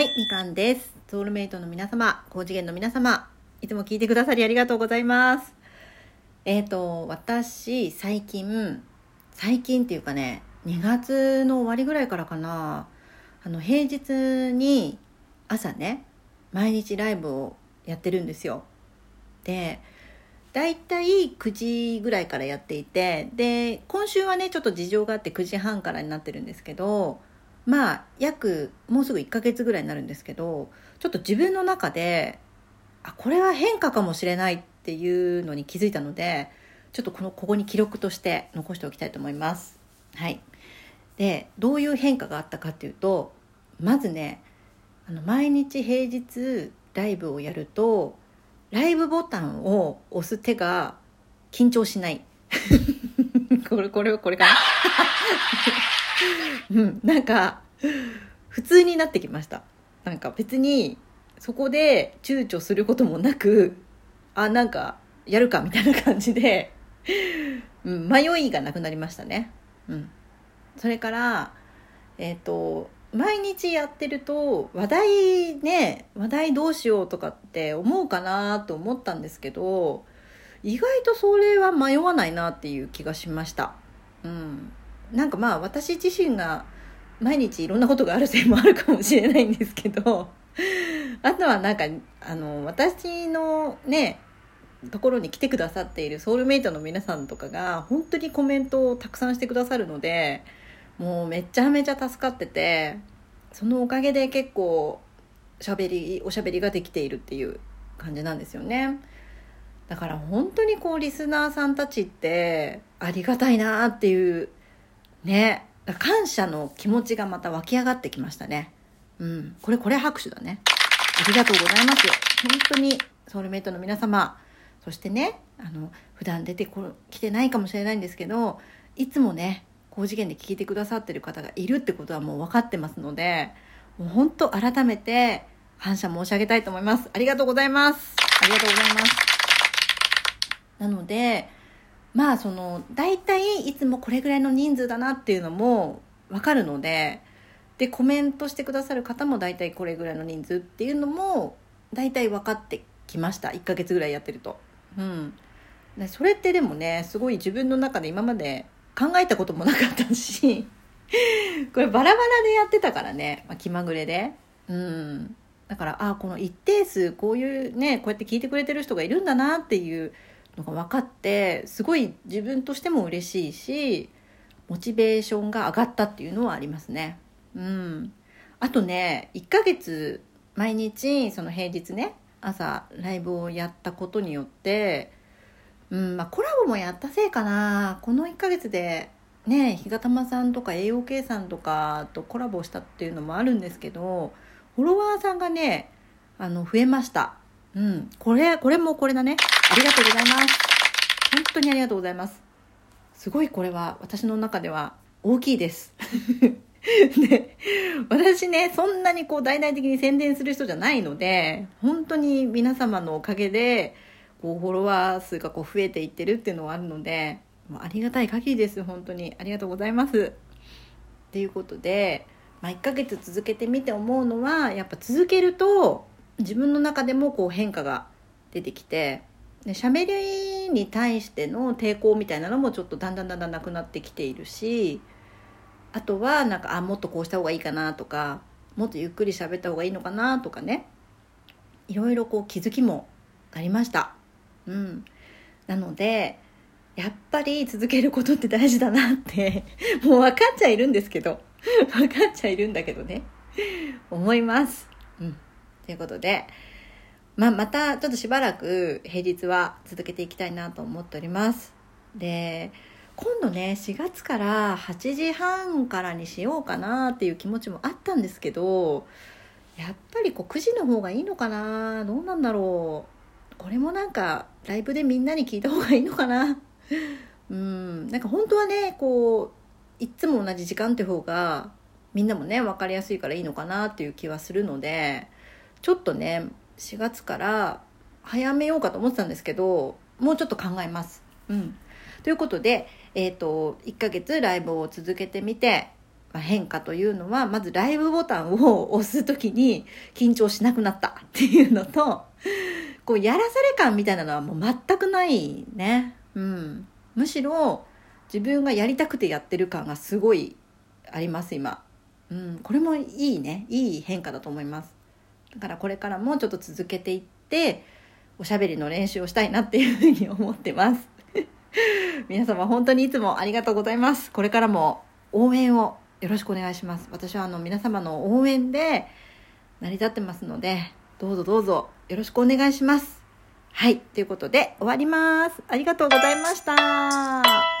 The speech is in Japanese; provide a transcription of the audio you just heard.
はい、みかんです。ソウルメイトの皆様、高次元の皆様、いつも聞いてくださりありがとうございます。えっ、と、私、最近、最近っていうかね、2月の終わりぐらいからかな、あの、平日に朝ね、毎日ライブをやってるんですよ。で、だいたい9時ぐらいからやっていて、で、今週はね、ちょっと事情があって9時半からになってるんですけど、まあ約もうすぐ1ヶ月ぐらいになるんですけどちょっと自分の中であこれは変化かもしれないっていうのに気づいたのでちょっとこのここに記録として残しておきたいと思います。はい、でどういう変化があったかっていうとまずねあの毎日平日ライブをやるとライブボタンを押す手が緊張しない。これこれこれかな？うん、なんか普通になってきました。なんか別にそこで躊躇することもなくあなんかやるかみたいな感じで、うん、迷いがなくなりましたね、うん、それからえっ、と毎日やってると話題ね話題どうしようとかって思うかなと思ったんですけど意外とそれは迷わないなっていう気がしました。うん。なんかまあ私自身が毎日いろんなことがあるせいもあるかもしれないんですけど あとはなんかあの私のねところに来てくださっているソウルメイトの皆さんとかが本当にコメントをたくさんしてくださるのでもうめちゃめちゃ助かっててそのおかげで結構しゃべりおしゃべりができているっていう感じなんですよね。だから本当にこうリスナーさんたちってありがたいなっていうね。感謝の気持ちがまた湧き上がってきましたね。うん。これこれ拍手だね。ありがとうございます。本当にソウルメイトの皆様。そしてねあの普段出てこ来てないかもしれないんですけどいつもね高次元で聞いてくださってる方がいるってことはもう分かってますのでもう本当改めて感謝申し上げたいと思います。ありがとうございます。ありがとうございます。なのでまあその大体いつもこれぐらいの人数だなっていうのも分かるのででコメントしてくださる方も大体これぐらいの人数っていうのも大体分かってきました1ヶ月ぐらいやってると。うん、それってでもねすごい自分の中で今まで考えたこともなかったし これバラバラでやってたからね、まあ、気まぐれで。うんだからあこの一定数こういうねこうやって聞いてくれてる人がいるんだなっていうのが分かってすごい自分としても嬉しいしモチベーションが上がったっていうのはありますね。うん。あとね1ヶ月毎日その平日ね朝ライブをやったことによってうんまあコラボもやったせいかな。この1ヶ月でね日がたまさんとか AOK さんとかとコラボしたっていうのもあるんですけどフォロワーさんがねあの増えました。うんこれこれもこれだねありがとうございます。本当にありがとうございます。すごいこれは私の中では大きいです。で、私ね、そんなにこう大々的に宣伝する人じゃないので、本当に皆様のおかげで、こうフォロワー数がこう増えていってるっていうのはあるので、もうありがたい限りです。本当に。ありがとうございます。ということで、まあ、1ヶ月続けてみて思うのは、やっぱ続けると、自分の中でもこう変化が出てきて、で喋りに対しての抵抗みたいなのもちょっとだんだんだんだんなくなってきているしあとはなんかあもっとこうした方がいいかなとかもっとゆっくり喋った方がいいのかなとかね。いろいろこう気づきもありました。うん。なのでやっぱり続けることって大事だなって もう分かっちゃいるんですけど分かっちゃいるんだけどね。思います。うん。ということでまあ、またちょっとしばらく平日は続けていきたいなと思っております。で今度ね4月から8時半からにしようかなっていう気持ちもあったんですけどやっぱりこう9時の方がいいのかな？どうなんだろう？これもなんかライブでみんなに聞いた方がいいのかな？うん。なんか本当はねこういつも同じ時間って方がみんなもね分かりやすいからいいのかなっていう気はするのでちょっとね4月から早めようかと思ってたんですけどもうちょっと考えます。うん、ということで、えーと、1ヶ月ライブを続けてみてま変化というのはまずライブボタンを押す時に緊張しなくなった っていうのとこうやらされ感みたいなのはもう全くないね、うん、むしろ自分がやりたくてやってる感がすごいあります今、うん、これもいいね。いい変化だと思います。だからこれからもちょっと続けていっておしゃべりの練習をしたいなっていうふうに思ってます。皆様本当にいつもありがとうございます。これからも応援をよろしくお願いします。私はあの皆様の応援で成り立ってますのでどうぞどうぞよろしくお願いします。はい。ということで終わります。ありがとうございました。